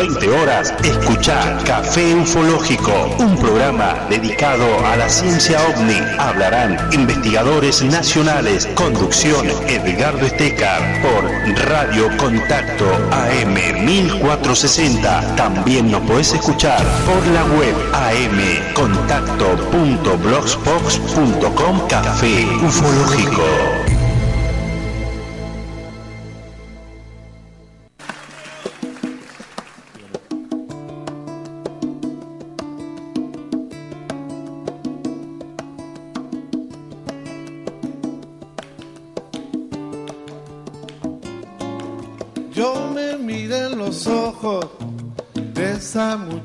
20 horas, escucha Café Ufológico, un programa dedicado a la ciencia ovni. Hablarán investigadores nacionales. Conducción Edgardo Estecar por Radio Contacto AM 1460. También nos podés escuchar por la web amcontacto.blogspot.com Café Ufológico.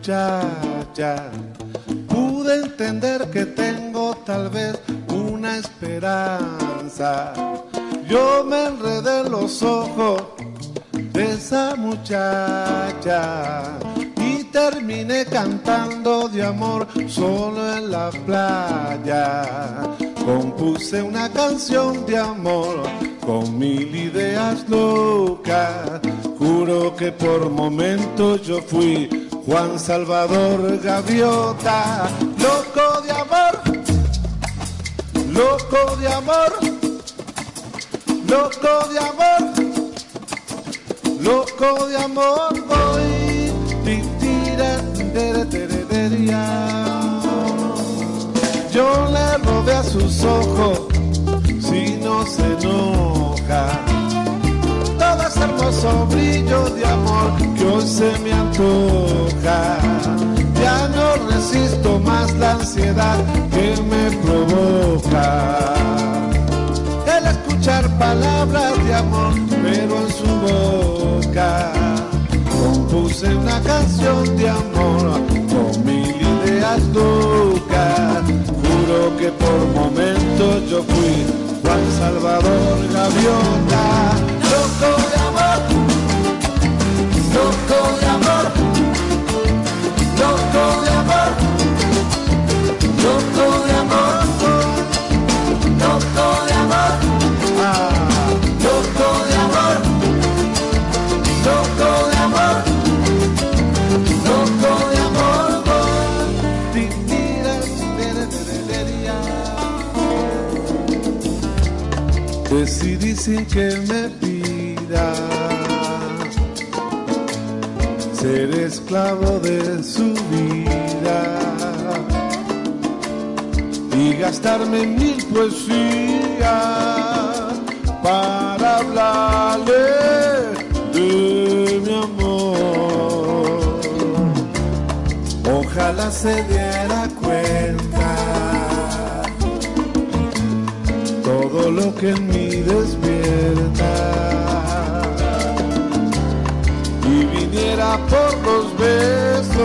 Muchacha. Pude entender que tengo tal vez una esperanza. Yo me enredé en los ojos de esa muchacha y terminé cantando de amor solo en la playa. Compuse una canción de amor con mil ideas locas. Juro que por momentos yo fui Juan Salvador Gaviota, loco de amor, loco de amor, loco de amor, loco de amor, voy, ti, tira, tere. Yo le robé a sus ojos si no se enoja. Hermoso brillo de amor que hoy se me antoja. Ya no resisto más la ansiedad que me provoca. El escuchar palabras de amor, pero en su boca. Compuse una canción de amor con mil ideas locas. Juro que por momentos yo fui Juan Salvador Gaviota, sin que me pida ser esclavo de su vida y gastarme mil poesías para hablarle de mi amor. Ojalá se diera cuenta todo lo que en mí despierta viniera por los besos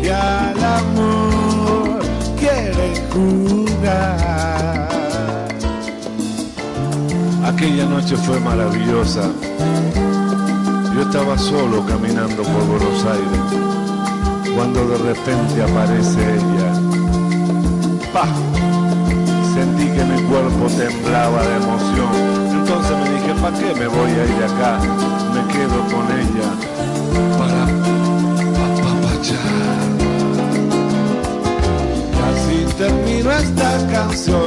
que al amor quieren jugar. Aquella noche fue maravillosa. Yo estaba solo caminando por Buenos Aires cuando de repente aparece ella. ¡Pah! sentí que mi cuerpo temblaba de emoción. Entonces me dije, ¿para qué me voy a ir acá? Esta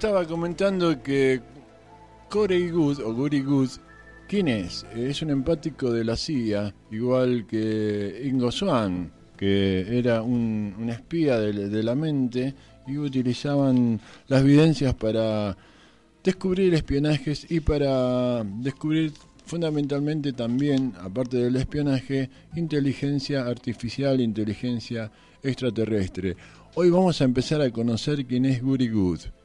estaba comentando que Corey Good o Goody Good, ¿quién es? Es un empático de la CIA, igual que Ingo Swan, que era un, espía de, la mente y utilizaban las evidencias para descubrir espionajes y para descubrir fundamentalmente también, aparte del espionaje, inteligencia artificial, inteligencia extraterrestre. Hoy vamos a empezar a conocer quién es Guri Good.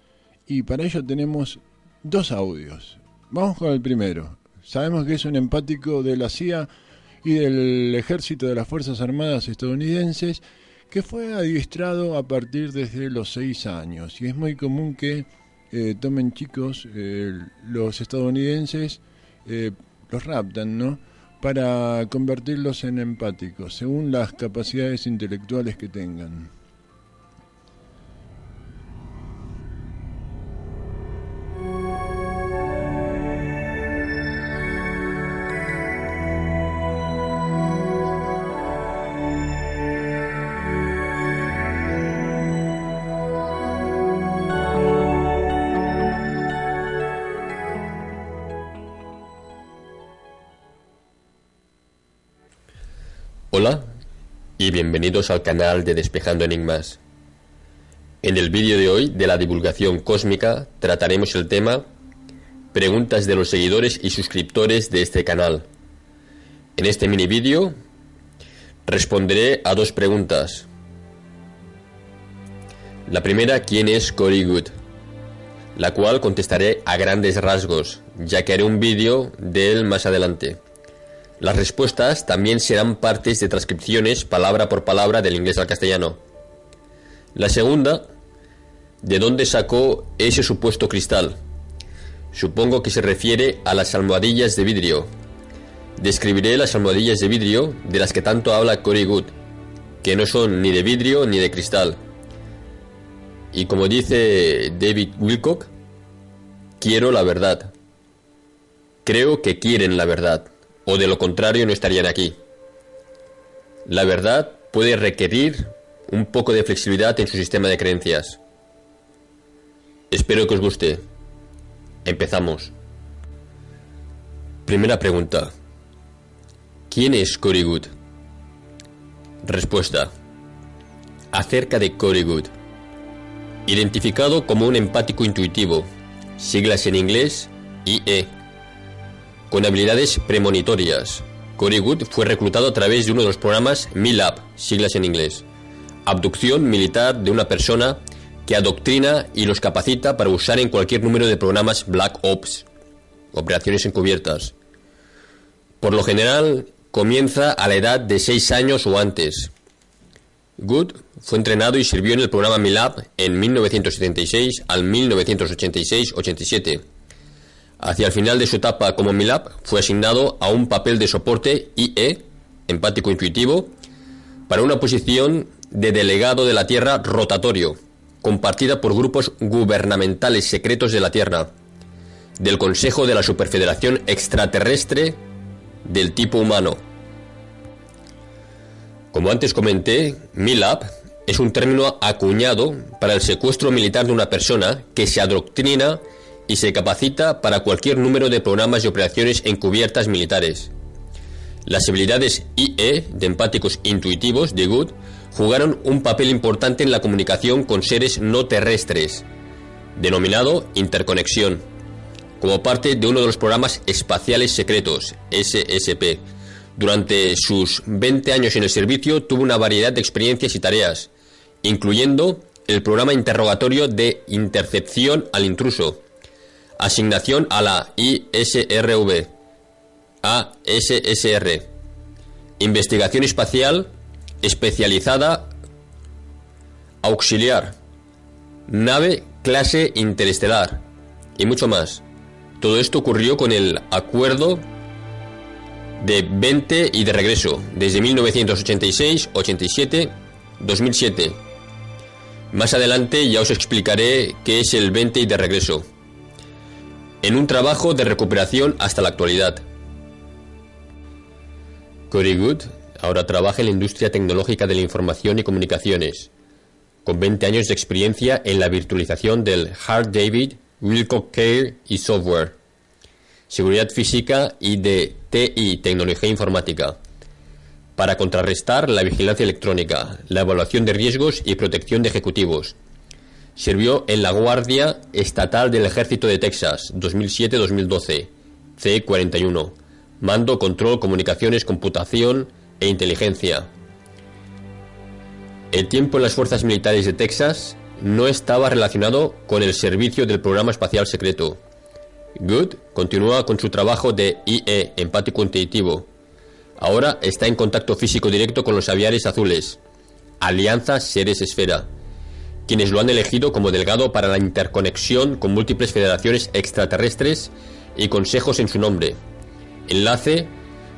Y para ello tenemos dos audios. Vamos con el primero. Sabemos que es un empático de la CIA y del ejército de las Fuerzas Armadas estadounidenses que fue adiestrado a partir desde los seis años. Y es muy común que eh, tomen chicos eh, los estadounidenses, eh, los raptan, ¿no? Para convertirlos en empáticos, según las capacidades intelectuales que tengan. Al canal de Despejando Enigmas. En el vídeo de hoy de la divulgación cósmica trataremos el tema Preguntas de los seguidores y suscriptores de este canal. En este mini vídeo responderé a dos preguntas. La primera, ¿quién es Cory Good? La cual contestaré a grandes rasgos, ya que haré un vídeo de él más adelante. Las respuestas también serán partes de transcripciones palabra por palabra del inglés al castellano. La segunda, ¿de dónde sacó ese supuesto cristal? Supongo que se refiere a las almohadillas de vidrio. Describiré las almohadillas de vidrio de las que tanto habla Cory Good, que no son ni de vidrio ni de cristal. Y como dice David Wilcock, quiero la verdad. Creo que quieren la verdad o de lo contrario no estarían aquí. La verdad puede requerir un poco de flexibilidad en su sistema de creencias. Espero que os guste. Empezamos. Primera pregunta. ¿Quién es Cory Good? Respuesta. Acerca de Cory Good. Identificado como un empático intuitivo, siglas en inglés IE con habilidades premonitorias. Cory Good fue reclutado a través de uno de los programas MILAB, siglas en inglés, abducción militar de una persona que adoctrina y los capacita para usar en cualquier número de programas Black Ops, operaciones encubiertas. Por lo general, comienza a la edad de 6 años o antes. Good fue entrenado y sirvió en el programa MILAB en 1976 al 1986-87 Hacia el final de su etapa como MILAB, fue asignado a un papel de soporte IE, empático intuitivo, para una posición de delegado de la Tierra rotatorio, compartida por grupos gubernamentales secretos de la Tierra, del Consejo de la Superfederación Extraterrestre del tipo humano. Como antes comenté, MILAB es un término acuñado para el secuestro militar de una persona que se adoctrina y se capacita para cualquier número de programas y operaciones encubiertas militares. Las habilidades IE de empáticos intuitivos de Good jugaron un papel importante en la comunicación con seres no terrestres, denominado interconexión, como parte de uno de los programas espaciales secretos, SSP. Durante sus 20 años en el servicio tuvo una variedad de experiencias y tareas, incluyendo el programa interrogatorio de intercepción al intruso, Asignación a la ISRV. ASSR. Investigación espacial especializada auxiliar. Nave clase interestelar. Y mucho más. Todo esto ocurrió con el acuerdo de 20 y de regreso, desde 1986, 87, 2007. Más adelante ya os explicaré qué es el 20 y de regreso en un trabajo de recuperación hasta la actualidad. Cory Good ahora trabaja en la industria tecnológica de la información y comunicaciones. con 20 años de experiencia en la virtualización del Hard David, Wilcox Care y software, seguridad física y de TI, tecnología informática, para contrarrestar la vigilancia electrónica, la evaluación de riesgos y protección de ejecutivos. Sirvió en la Guardia Estatal del Ejército de Texas 2007-2012, C-41, mando, control, comunicaciones, computación e inteligencia. El tiempo en las fuerzas militares de Texas no estaba relacionado con el servicio del programa espacial secreto. Good continúa con su trabajo de IE, empático intuitivo. Ahora está en contacto físico directo con los aviares azules, Alianza Seres Esfera, quienes lo han elegido como delegado para la interconexión con múltiples federaciones extraterrestres y consejos en su nombre. Enlace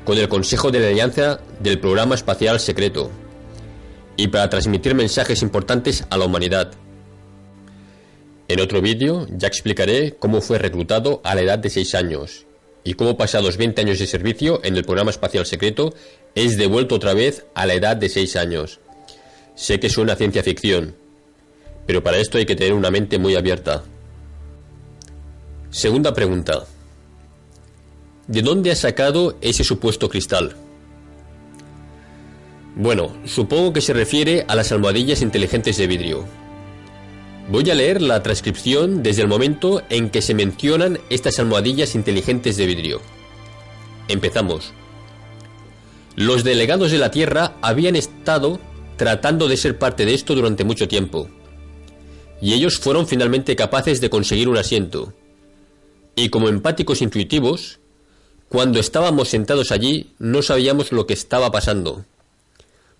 con el Consejo de la Alianza del Programa Espacial Secreto y para transmitir mensajes importantes a la humanidad. En otro vídeo ya explicaré cómo fue reclutado a la edad de 6 años y cómo pasados 20 años de servicio en el programa espacial secreto es devuelto otra vez a la edad de 6 años. Sé que es una ciencia ficción, pero para esto hay que tener una mente muy abierta. Segunda pregunta. ¿De dónde ha sacado ese supuesto cristal? Bueno, supongo que se refiere a las almohadillas inteligentes de vidrio. Voy a leer la transcripción desde el momento en que se mencionan estas almohadillas inteligentes de vidrio. Empezamos. Los delegados de la Tierra habían estado tratando de ser parte de esto durante mucho tiempo. Y ellos fueron finalmente capaces de conseguir un asiento. Y como empáticos intuitivos, cuando estábamos sentados allí no sabíamos lo que estaba pasando.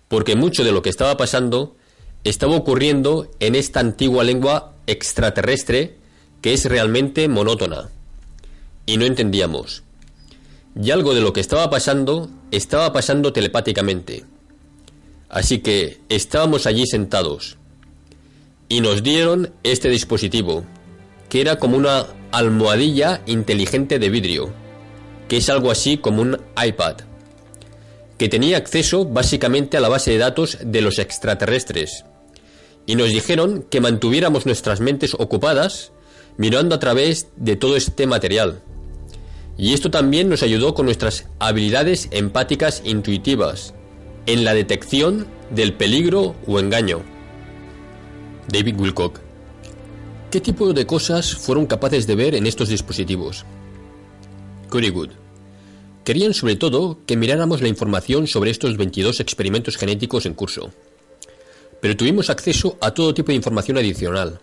Porque mucho de lo que estaba pasando estaba ocurriendo en esta antigua lengua extraterrestre que es realmente monótona. Y no entendíamos. Y algo de lo que estaba pasando estaba pasando telepáticamente. Así que estábamos allí sentados. Y nos dieron este dispositivo, que era como una almohadilla inteligente de vidrio, que es algo así como un iPad, que tenía acceso básicamente a la base de datos de los extraterrestres y nos dijeron que mantuviéramos nuestras mentes ocupadas mirando a través de todo este material. Y esto también nos ayudó con nuestras habilidades empáticas intuitivas en la detección del peligro o engaño. David Wilcock. ¿Qué tipo de cosas fueron capaces de ver en estos dispositivos? Curry Good. Querían sobre todo que miráramos la información sobre estos 22 experimentos genéticos en curso pero tuvimos acceso a todo tipo de información adicional.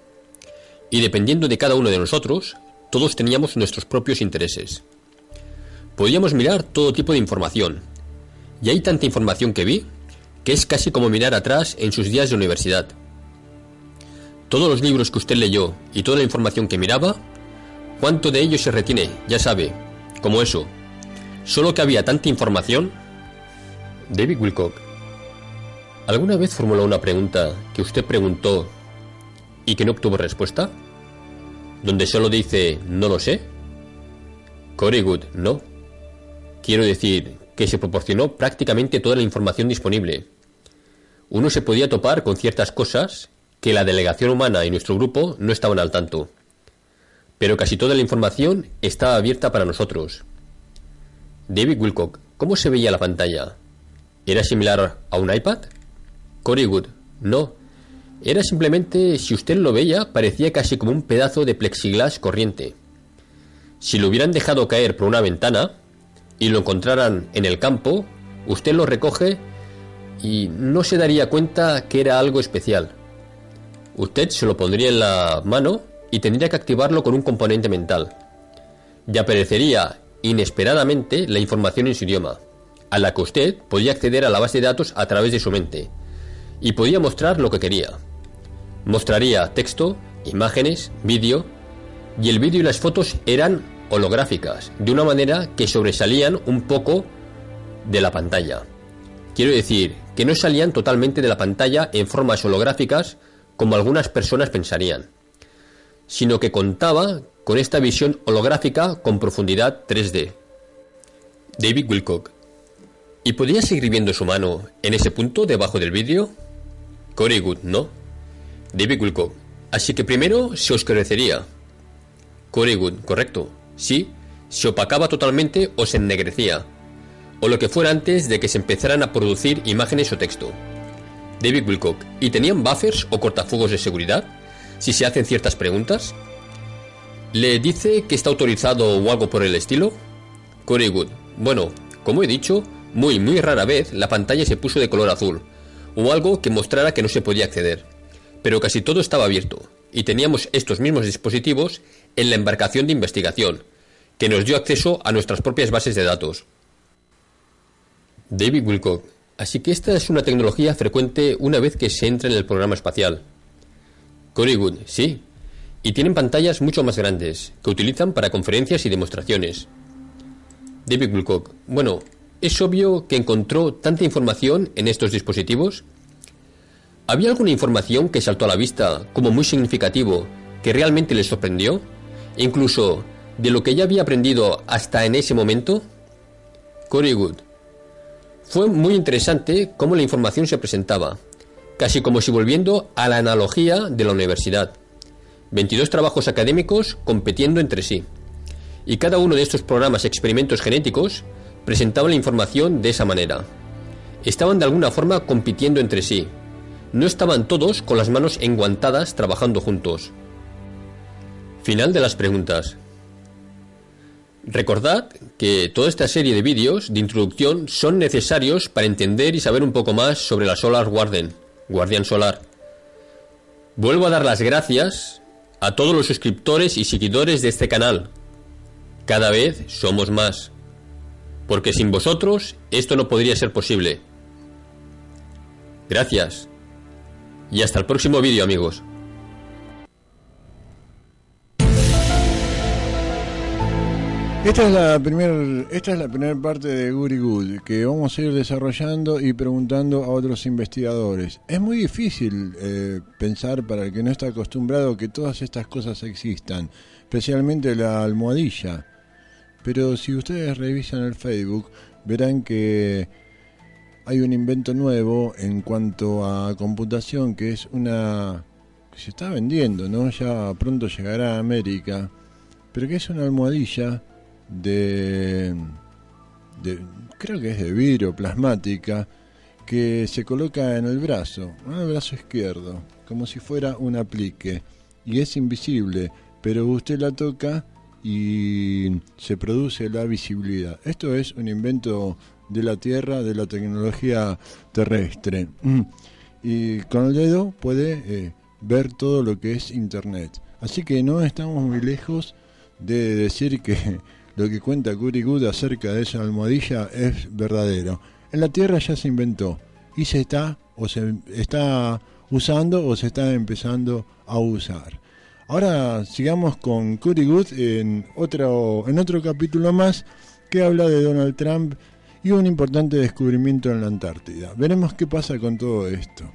Y dependiendo de cada uno de nosotros, todos teníamos nuestros propios intereses. Podíamos mirar todo tipo de información. Y hay tanta información que vi que es casi como mirar atrás en sus días de universidad. Todos los libros que usted leyó y toda la información que miraba, ¿cuánto de ello se retiene? Ya sabe, como eso. Solo que había tanta información. David Wilcock ¿Alguna vez formuló una pregunta que usted preguntó y que no obtuvo respuesta? ¿Donde solo dice no lo sé? Corey no. Quiero decir que se proporcionó prácticamente toda la información disponible. Uno se podía topar con ciertas cosas que la delegación humana y nuestro grupo no estaban al tanto. Pero casi toda la información estaba abierta para nosotros. David Wilcock, ¿cómo se veía la pantalla? ¿Era similar a un iPad? Good, no. Era simplemente, si usted lo veía, parecía casi como un pedazo de plexiglas corriente. Si lo hubieran dejado caer por una ventana y lo encontraran en el campo, usted lo recoge y no se daría cuenta que era algo especial. Usted se lo pondría en la mano y tendría que activarlo con un componente mental. Y aparecería inesperadamente la información en su idioma, a la que usted podía acceder a la base de datos a través de su mente y podía mostrar lo que quería. Mostraría texto, imágenes, vídeo, y el vídeo y las fotos eran holográficas, de una manera que sobresalían un poco de la pantalla. Quiero decir, que no salían totalmente de la pantalla en formas holográficas como algunas personas pensarían, sino que contaba con esta visión holográfica con profundidad 3D. David Wilcock. ¿Y podía seguir viendo su mano en ese punto debajo del vídeo? Good, ¿no? David Wilcock. Así que primero se oscurecería. Corey Good, correcto. Sí, se opacaba totalmente o se ennegrecía. O lo que fuera antes de que se empezaran a producir imágenes o texto. David Wilcock. ¿Y tenían buffers o cortafuegos de seguridad? Si se hacen ciertas preguntas. ¿Le dice que está autorizado o algo por el estilo? Corey Good. Bueno, como he dicho, muy muy rara vez la pantalla se puso de color azul, o algo que mostrara que no se podía acceder. Pero casi todo estaba abierto, y teníamos estos mismos dispositivos en la embarcación de investigación, que nos dio acceso a nuestras propias bases de datos. David Wilcock. Así que esta es una tecnología frecuente una vez que se entra en el programa espacial. Corey Good, sí. Y tienen pantallas mucho más grandes, que utilizan para conferencias y demostraciones. David Wilcock. Bueno, es obvio que encontró tanta información en estos dispositivos. ¿Había alguna información que saltó a la vista como muy significativo, que realmente le sorprendió? Incluso de lo que ya había aprendido hasta en ese momento? Corey Good. Fue muy interesante cómo la información se presentaba, casi como si volviendo a la analogía de la universidad. 22 trabajos académicos compitiendo entre sí. Y cada uno de estos programas experimentos genéticos presentaba la información de esa manera. Estaban de alguna forma compitiendo entre sí. No estaban todos con las manos enguantadas trabajando juntos. Final de las preguntas. Recordad que toda esta serie de vídeos de introducción son necesarios para entender y saber un poco más sobre la Solar Warden, Guardián Solar. Vuelvo a dar las gracias a todos los suscriptores y seguidores de este canal. Cada vez somos más. Porque sin vosotros esto no podría ser posible. Gracias. Y hasta el próximo vídeo amigos. Esta es la primera esta es la primera parte de Guri Good que vamos a ir desarrollando y preguntando a otros investigadores. Es muy difícil eh, pensar para el que no está acostumbrado que todas estas cosas existan, especialmente la almohadilla. Pero si ustedes revisan el Facebook verán que hay un invento nuevo en cuanto a computación que es una que se está vendiendo, ¿no? Ya pronto llegará a América, pero que es una almohadilla de, creo que es de vidrio plasmática que se coloca en el brazo, en el brazo izquierdo, como si fuera un aplique y es invisible, pero usted la toca y se produce la visibilidad. Esto es un invento de la Tierra, de la tecnología terrestre. Y con el dedo puede eh, ver todo lo que es Internet. Así que no estamos muy lejos de decir que lo que cuenta Curry Good acerca de esa almohadilla es verdadero. En la Tierra ya se inventó y se está o se está usando o se está empezando a usar. Ahora sigamos con Curry Good en otro, en otro capítulo más que habla de Donald Trump y un importante descubrimiento en la Antártida. Veremos qué pasa con todo esto.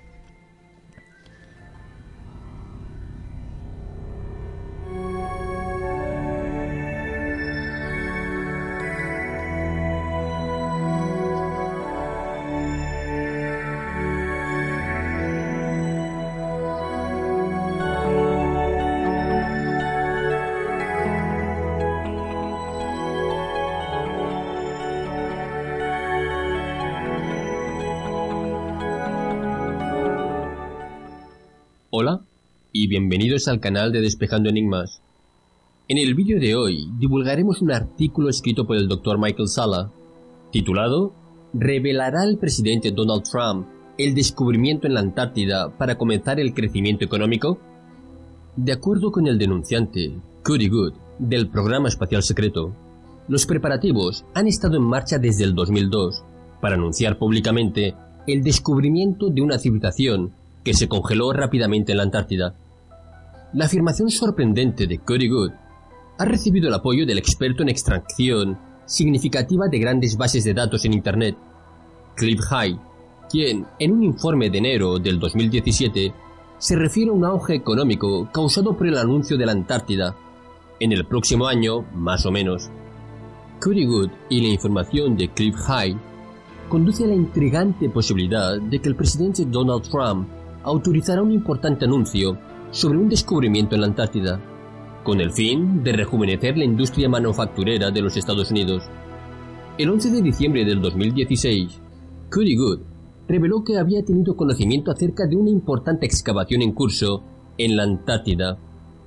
Y bienvenidos al canal de Despejando Enigmas. En el vídeo de hoy divulgaremos un artículo escrito por el Dr. Michael Sala, titulado ¿Revelará el presidente Donald Trump el descubrimiento en la Antártida para comenzar el crecimiento económico? De acuerdo con el denunciante, Cody Good, del programa espacial secreto, los preparativos han estado en marcha desde el 2002 para anunciar públicamente el descubrimiento de una civilización que se congeló rápidamente en la Antártida. La afirmación sorprendente de Cody Good ha recibido el apoyo del experto en extracción significativa de grandes bases de datos en Internet, Cliff High, quien, en un informe de enero del 2017, se refiere a un auge económico causado por el anuncio de la Antártida. En el próximo año, más o menos. Cody Good y la información de Cliff High conduce a la intrigante posibilidad de que el presidente Donald Trump autorizará un importante anuncio sobre un descubrimiento en la Antártida, con el fin de rejuvenecer la industria manufacturera de los Estados Unidos. El 11 de diciembre del 2016, Cody Good reveló que había tenido conocimiento acerca de una importante excavación en curso en la Antártida,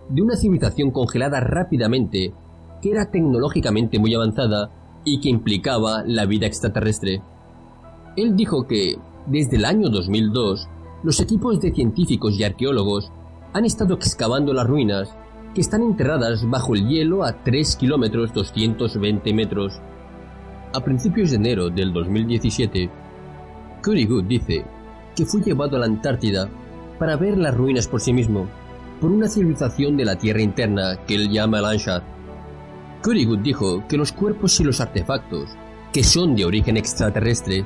de una civilización congelada rápidamente, que era tecnológicamente muy avanzada y que implicaba la vida extraterrestre. Él dijo que, desde el año 2002, los equipos de científicos y arqueólogos han estado excavando las ruinas que están enterradas bajo el hielo a 3 kilómetros 220 metros. A principios de enero del 2017, Curry Good dice que fue llevado a la Antártida para ver las ruinas por sí mismo, por una civilización de la tierra interna que él llama Landshat. Curry Good dijo que los cuerpos y los artefactos, que son de origen extraterrestre,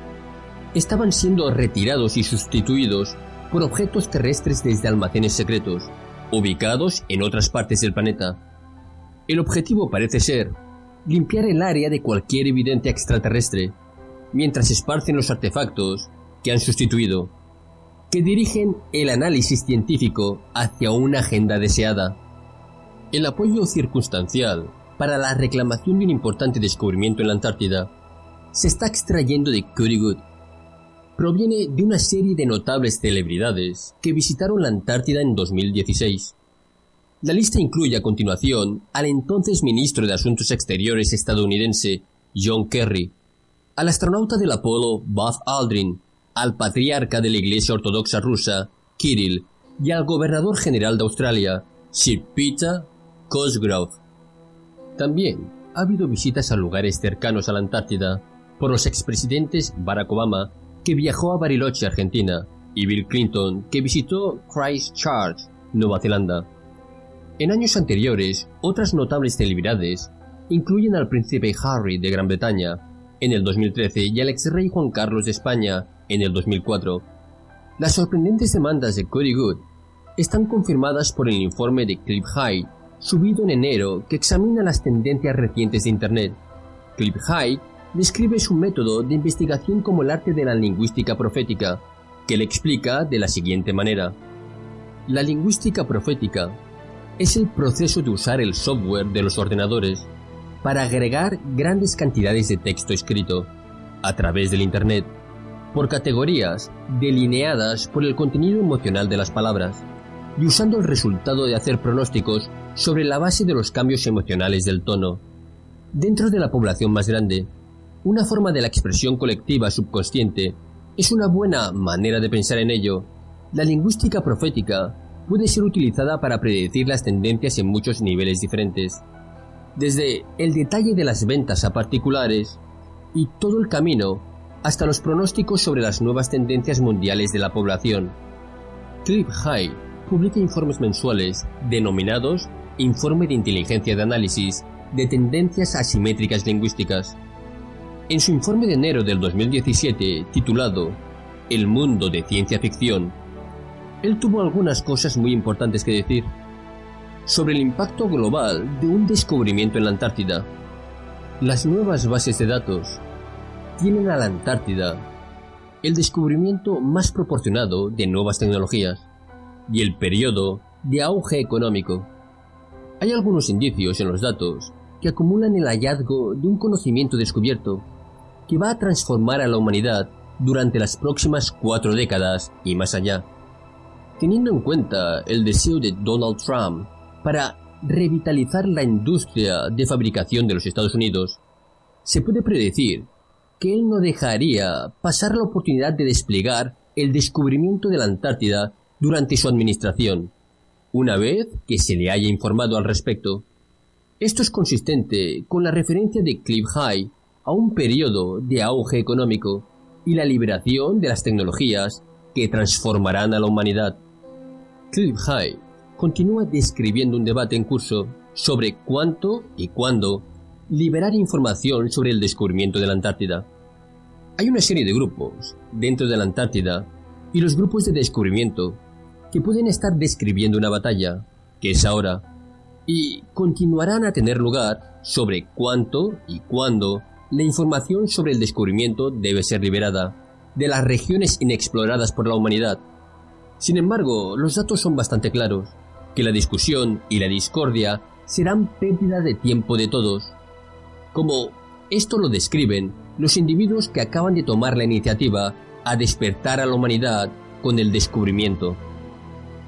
estaban siendo retirados y sustituidos por objetos terrestres desde almacenes secretos, ubicados en otras partes del planeta. El objetivo parece ser limpiar el área de cualquier evidencia extraterrestre, mientras esparcen los artefactos que han sustituido, que dirigen el análisis científico hacia una agenda deseada. El apoyo circunstancial para la reclamación de un importante descubrimiento en la Antártida se está extrayendo de Good proviene de una serie de notables celebridades que visitaron la Antártida en 2016. La lista incluye a continuación al entonces ministro de Asuntos Exteriores estadounidense John Kerry, al astronauta del Apolo Buzz Aldrin, al patriarca de la Iglesia Ortodoxa rusa Kirill y al gobernador general de Australia Sir Peter Cosgrove. También ha habido visitas a lugares cercanos a la Antártida por los expresidentes Barack Obama que viajó a Bariloche, Argentina, y Bill Clinton, que visitó Christchurch, Nueva Zelanda. En años anteriores, otras notables celebridades incluyen al príncipe Harry de Gran Bretaña en el 2013 y al ex rey Juan Carlos de España en el 2004. Las sorprendentes demandas de Cody Good están confirmadas por el informe de Clip High, subido en enero, que examina las tendencias recientes de Internet. Clip High describe su método de investigación como el arte de la lingüística profética, que le explica de la siguiente manera. La lingüística profética es el proceso de usar el software de los ordenadores para agregar grandes cantidades de texto escrito a través del Internet por categorías delineadas por el contenido emocional de las palabras y usando el resultado de hacer pronósticos sobre la base de los cambios emocionales del tono. Dentro de la población más grande, una forma de la expresión colectiva subconsciente es una buena manera de pensar en ello. La lingüística profética puede ser utilizada para predecir las tendencias en muchos niveles diferentes, desde el detalle de las ventas a particulares y todo el camino hasta los pronósticos sobre las nuevas tendencias mundiales de la población. Clip High publica informes mensuales denominados Informe de Inteligencia de Análisis de Tendencias Asimétricas Lingüísticas, en su informe de enero del 2017, titulado El mundo de ciencia ficción, él tuvo algunas cosas muy importantes que decir sobre el impacto global de un descubrimiento en la Antártida. Las nuevas bases de datos tienen a la Antártida el descubrimiento más proporcionado de nuevas tecnologías y el periodo de auge económico. Hay algunos indicios en los datos que acumulan el hallazgo de un conocimiento descubierto que va a transformar a la humanidad durante las próximas cuatro décadas y más allá. Teniendo en cuenta el deseo de Donald Trump para revitalizar la industria de fabricación de los Estados Unidos, se puede predecir que él no dejaría pasar la oportunidad de desplegar el descubrimiento de la Antártida durante su administración, una vez que se le haya informado al respecto. Esto es consistente con la referencia de Cliff High a un periodo de auge económico y la liberación de las tecnologías que transformarán a la humanidad. Cliff High continúa describiendo un debate en curso sobre cuánto y cuándo liberar información sobre el descubrimiento de la Antártida. Hay una serie de grupos dentro de la Antártida y los grupos de descubrimiento que pueden estar describiendo una batalla, que es ahora, y continuarán a tener lugar sobre cuánto y cuándo la información sobre el descubrimiento debe ser liberada de las regiones inexploradas por la humanidad. Sin embargo, los datos son bastante claros, que la discusión y la discordia serán pérdida de tiempo de todos. Como esto lo describen los individuos que acaban de tomar la iniciativa a despertar a la humanidad con el descubrimiento.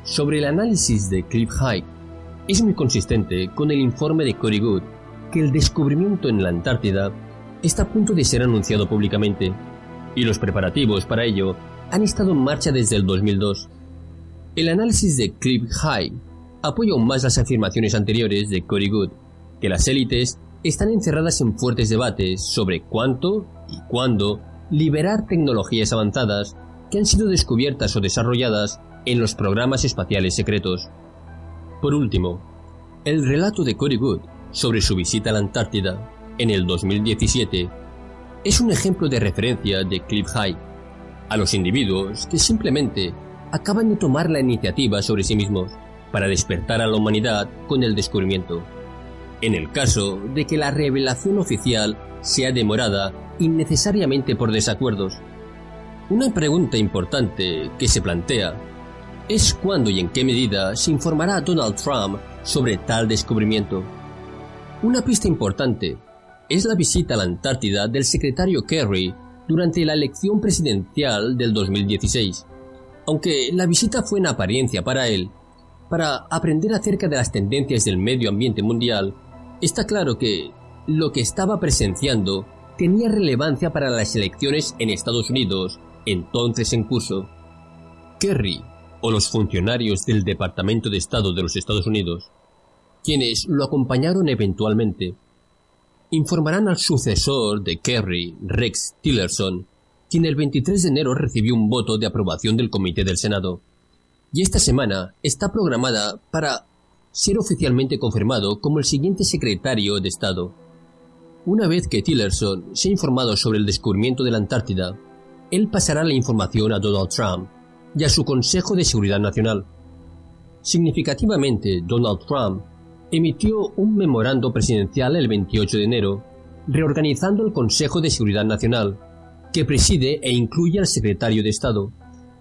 Sobre el análisis de Cliff High, es muy consistente con el informe de Cory Good que el descubrimiento en la Antártida está a punto de ser anunciado públicamente, y los preparativos para ello han estado en marcha desde el 2002. El análisis de Cliff High apoya aún más las afirmaciones anteriores de Cory Good, que las élites están encerradas en fuertes debates sobre cuánto y cuándo liberar tecnologías avanzadas que han sido descubiertas o desarrolladas en los programas espaciales secretos. Por último, el relato de Cory Good sobre su visita a la Antártida en el 2017 es un ejemplo de referencia de Cliff High a los individuos que simplemente acaban de tomar la iniciativa sobre sí mismos para despertar a la humanidad con el descubrimiento. En el caso de que la revelación oficial sea demorada innecesariamente por desacuerdos. Una pregunta importante que se plantea es cuándo y en qué medida se informará a Donald Trump sobre tal descubrimiento. Una pista importante es la visita a la Antártida del secretario Kerry durante la elección presidencial del 2016. Aunque la visita fue en apariencia para él, para aprender acerca de las tendencias del medio ambiente mundial, está claro que lo que estaba presenciando tenía relevancia para las elecciones en Estados Unidos, entonces en curso. Kerry, o los funcionarios del Departamento de Estado de los Estados Unidos, quienes lo acompañaron eventualmente, informarán al sucesor de Kerry, Rex Tillerson, quien el 23 de enero recibió un voto de aprobación del Comité del Senado y esta semana está programada para ser oficialmente confirmado como el siguiente secretario de Estado. Una vez que Tillerson se ha informado sobre el descubrimiento de la Antártida, él pasará la información a Donald Trump y a su Consejo de Seguridad Nacional. Significativamente, Donald Trump emitió un memorando presidencial el 28 de enero, reorganizando el Consejo de Seguridad Nacional, que preside e incluye al secretario de Estado,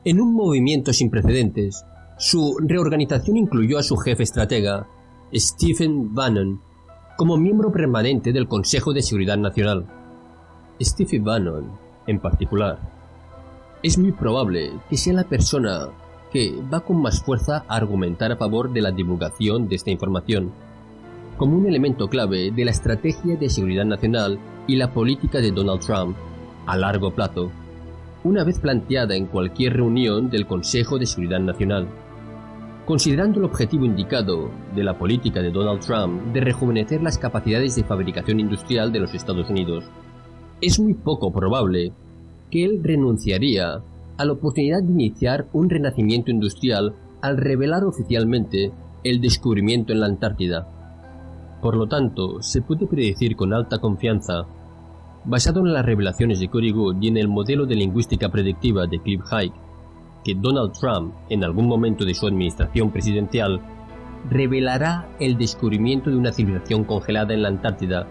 en un movimiento sin precedentes, su reorganización incluyó a su jefe estratega, Stephen Bannon, como miembro permanente del Consejo de Seguridad Nacional. Stephen Bannon, en particular, es muy probable que sea la persona que va con más fuerza a argumentar a favor de la divulgación de esta información, como un elemento clave de la estrategia de seguridad nacional y la política de Donald Trump a largo plazo una vez planteada en cualquier reunión del Consejo de Seguridad Nacional. Considerando el objetivo indicado de la política de Donald Trump de rejuvenecer las capacidades de fabricación industrial de los Estados Unidos, es muy poco probable que él renunciaría a la oportunidad de iniciar un renacimiento industrial al revelar oficialmente el descubrimiento en la Antártida. Por lo tanto, se puede predecir con alta confianza basado en las revelaciones de Cory Good y en el modelo de lingüística predictiva de Cliff Hike, que Donald Trump, en algún momento de su administración presidencial, revelará el descubrimiento de una civilización congelada en la Antártida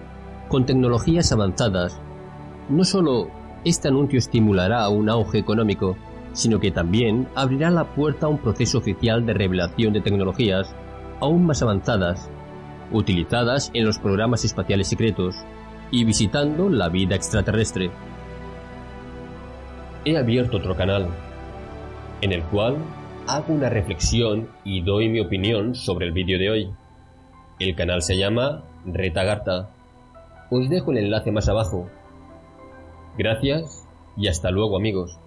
con tecnologías avanzadas. No solo este anuncio estimulará un auge económico, sino que también abrirá la puerta a un proceso oficial de revelación de tecnologías aún más avanzadas, utilizadas en los programas espaciales secretos, y visitando la vida extraterrestre. He abierto otro canal, en el cual hago una reflexión y doy mi opinión sobre el vídeo de hoy. El canal se llama Retagarta. Os dejo el enlace más abajo. Gracias y hasta luego amigos.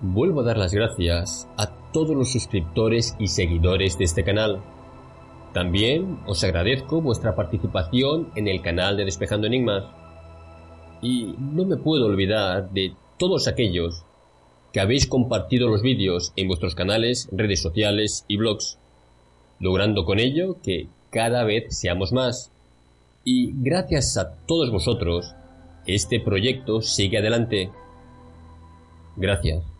Vuelvo a dar las gracias a todos los suscriptores y seguidores de este canal también os agradezco vuestra participación en el canal de Despejando Enigmas. Y no me puedo olvidar de todos aquellos que habéis compartido los vídeos en vuestros canales, redes sociales y blogs, logrando con ello que cada vez seamos más. Y gracias a todos vosotros, este proyecto sigue adelante. Gracias.